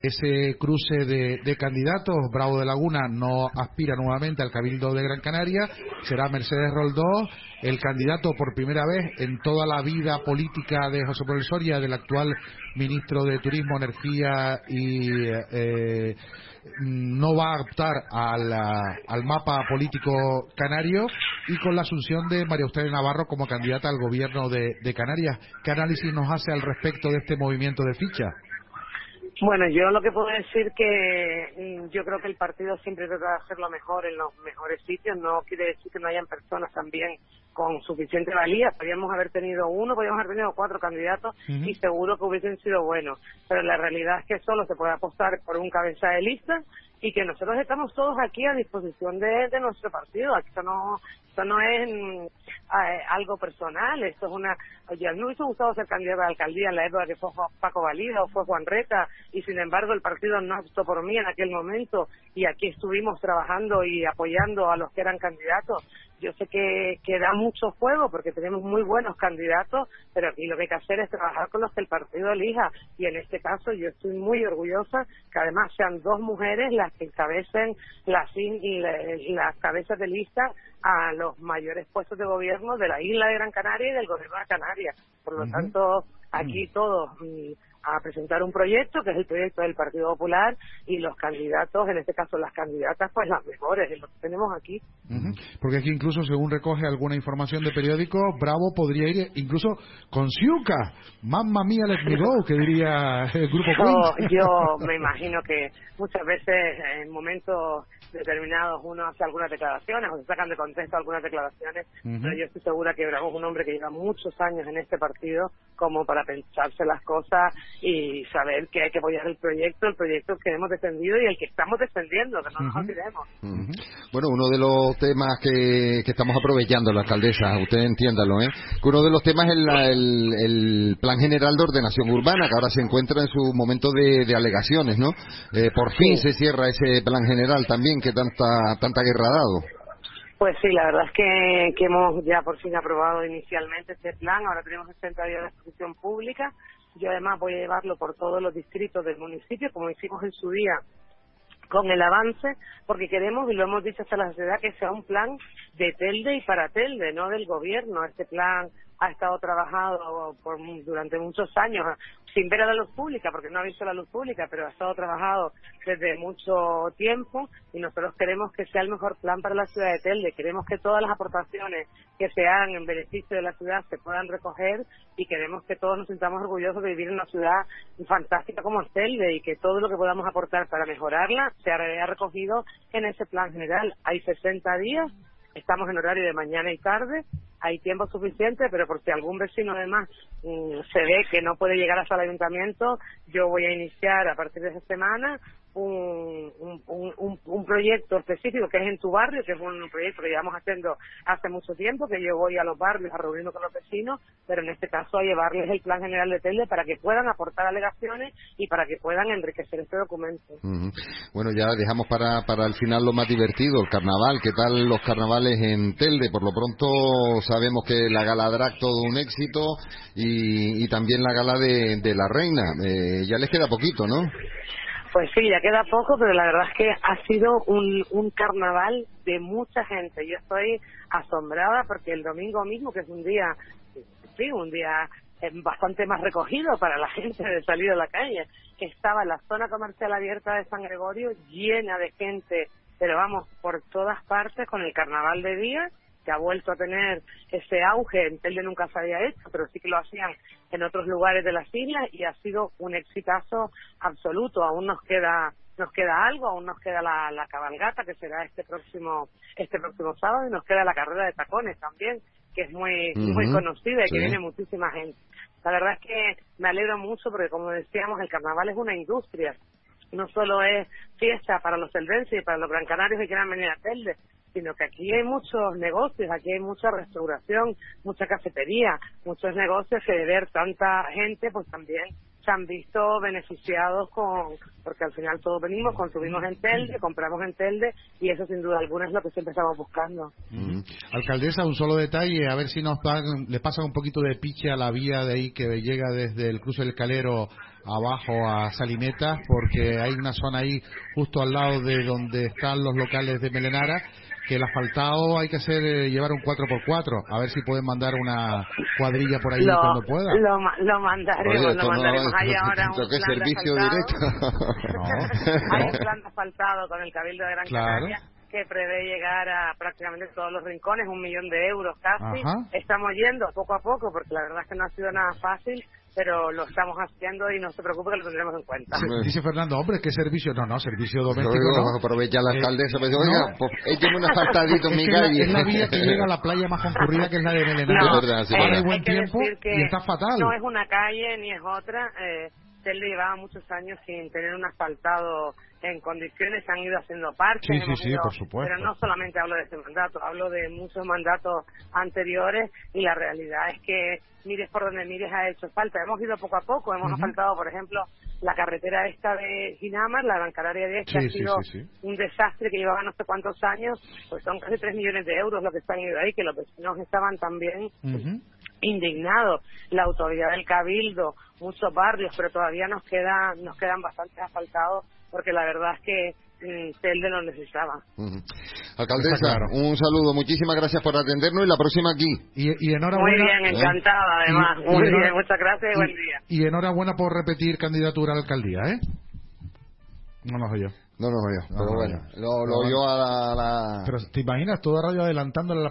ese cruce de, candidatos. Bravo de Laguna no aspira nuevamente al Cabildo de Gran Canaria. Será Mercedes Roldó el candidato por primera vez en toda la vida política de José Manuel Soria, del actual ministro de Turismo, Energía y. Eh, no va a optar al, mapa político canario y con la asunción de María Eugenia Navarro como candidata al gobierno de, de Canarias. ¿Qué análisis nos hace al respecto de este movimiento de ficha? Bueno, yo lo que puedo decir que mm, yo creo que el partido siempre trata de hacer lo mejor en los mejores sitios. No quiere decir que no hayan personas también con suficiente valía. Podríamos haber tenido uno, podríamos haber tenido cuatro candidatos y seguro que hubiesen sido buenos. Pero la realidad es que solo se puede apostar por un cabeza de lista y que nosotros estamos todos aquí a disposición de, nuestro partido. Esto no, esto no es mm, algo personal, esto es una... Oye, me hubiese gustado ser candidato a alcaldía en la época que fue Paco Valida o fue Juan Reta y sin embargo el partido no optó por mí en aquel momento y aquí estuvimos trabajando y apoyando a los que eran candidatos yo sé que, que da mucho juego porque tenemos muy buenos candidatos, pero aquí lo que hay que hacer es trabajar con los que el partido elija. Y en este caso yo estoy muy orgullosa que además sean dos mujeres las que encabecen las, las cabezas de lista a los mayores puestos de gobierno de la isla de Gran Canaria y del gobierno de Canarias. Por lo tanto, aquí todos mm, a presentar un proyecto, que es el proyecto del Partido Popular, y los candidatos, en este caso las candidatas, pues las mejores, lo que tenemos aquí. Porque aquí incluso, según recoge alguna información de periódico, Bravo podría ir incluso con Siuca, mamma mía, let me go, que diría el grupo yo, yo me imagino que muchas veces en momentos determinados uno hace algunas declaraciones o se sacan de contexto algunas declaraciones, pero yo estoy segura que Bravo es un hombre que lleva muchos años en este partido como para pensarse las cosas y saber que hay que apoyar el proyecto, el proyecto que hemos defendido y el que estamos defendiendo, que no nos olvidemos. Bueno, uno de los temas que, que estamos aprovechando, la alcaldesa, usted entiéndalo, ¿eh? que uno de los temas es el, el, Plan General de Ordenación Urbana, que ahora se encuentra en su momento de, de alegaciones, ¿no? Eh, por fin se cierra ese Plan General también que tanta, tanta guerra ha dado. Pues sí, la verdad es que, hemos ya por fin aprobado inicialmente este plan. Ahora tenemos 60 días de exposición pública yo además voy a llevarlo por todos los distritos del municipio, como hicimos en su día con el avance, porque queremos, y lo hemos dicho hasta la sociedad, que sea un plan de Telde y para Telde, no del gobierno. Este plan ha estado trabajado por, durante muchos años sin ver a la luz pública, porque no ha visto la luz pública, pero ha estado trabajado desde mucho tiempo y nosotros queremos que sea el mejor plan para la ciudad de Telde. Queremos que todas las aportaciones que se hagan en beneficio de la ciudad se puedan recoger y queremos que todos nos sintamos orgullosos de vivir en una ciudad fantástica como Telde y que todo lo que podamos aportar para mejorarla se haya recogido en ese plan general. Hay 60 días, estamos en horario de mañana y tarde hay tiempo suficiente, pero por si algún vecino además mm, se ve que no puede llegar hasta el ayuntamiento, yo voy a iniciar a partir de esa semana un, un, proyecto específico que es en tu barrio, que es un proyecto que llevamos haciendo hace mucho tiempo, que yo voy a los barrios a reunirme con los vecinos, pero en este caso a llevarles el plan general de Telde para que puedan aportar alegaciones y para que puedan enriquecer este documento. Bueno, ya dejamos para, para el final lo más divertido, el carnaval. ¿Qué tal los carnavales en Telde? Por lo pronto sabemos que la gala drag todo un éxito y, y también la gala de, de la reina. Eh, ya les queda poquito, ¿no? Pues sí, ya queda poco, pero la verdad es que ha sido un, un carnaval de mucha gente. Yo estoy asombrada porque el domingo mismo, que es un día, sí, un día eh, bastante más recogido para la gente de salir a la calle, que estaba la zona comercial abierta de San Gregorio llena de gente, pero vamos, por todas partes con el carnaval de día que ha vuelto a tener ese auge, en Telde nunca se había hecho, pero sí que lo hacían en otros lugares de las islas y ha sido un exitazo absoluto. Aún nos queda nos queda algo, aún nos queda la, la cabalgata que será este próximo este próximo sábado y nos queda la carrera de tacones también, que es muy muy conocida y que viene muchísima gente. La verdad es que me alegro mucho porque como decíamos el carnaval es una industria no solo es fiesta para los celdenses y para los gran canarios que quieran venir a Telde, sino que aquí hay muchos negocios, aquí hay mucha restauración, mucha cafetería, muchos negocios que de ver tanta gente, pues también se han visto beneficiados con, porque al final todos venimos, consumimos en Telde, compramos en Telde y eso sin duda alguna es lo que siempre estamos buscando. Alcaldesa, un solo detalle, a ver si nos le pasa un poquito de piche a la vía de ahí que llega desde el cruce del Calero abajo a Salinetas porque hay una zona ahí justo al lado de donde están los locales de Melenara que el asfaltado hay que hacer eh, llevar un 4x4 a ver si pueden mandar una cuadrilla por ahí lo, cuando pueda Lo, lo mandaremos, Oye, lo esto no- mandaremos. Hay ahora un plan de servicio asfaltado. directo. No, Hay un plan de asfaltado con el Cabildo de Gran Claro. Canaria que prevé llegar a prácticamente todos los rincones, un millón de euros casi. Ajá. Estamos yendo poco a poco porque la verdad es que no ha sido nada fácil, pero lo estamos haciendo y no se preocupe que lo tendremos en cuenta. Dice Fernando hombre qué servicio no no servicio doméstico Luego no aprovecha la Eh, alcaldesa no. oiga, pues, écheme un asfaltadito en mi calle. es la vía que llega a la playa más concurrida que es la de Melenara. No, Es verdad, sí, verdad. hay buen tiempo y está fatal. No es una calle ni es otra. Eh, Teldo llevaba muchos años sin tener un asfaltado en condiciones, se han ido haciendo parches. Sí, sí, sí, ido- por supuesto. Pero no solamente hablo de este mandato, hablo de muchos mandatos anteriores y la realidad es que mires por donde mires ha hecho falta. Hemos ido poco a poco, hemos Ujú. asfaltado, por ejemplo, la carretera esta de Ginamar, la Gran Canaria de este, Sí, ha sido sí, sí. un desastre que llevaba no sé cuántos años, pues son casi 3 millones de euros lo que están ido ahí, que los vecinos estaban también. Indignado la autoridad del cabildo muchos barrios pero todavía nos queda nos quedan bastante asfaltados porque la verdad es que mm, Telde lo necesitaba Ujú. Alcaldesa, Está claro. un saludo, muchísimas gracias por atendernos y la próxima aquí. y, y muy enhorabuena bien encantada además Y- y muy enhora- bien muchas gracias y, buen y- día y enhorabuena por repetir candidatura a la alcaldía ¿eh? no lo oyó No nos oyó, No pero nos bueno, oyó. lo, lo oyó a la- a la... pero te imaginas toda radio adelantándole a la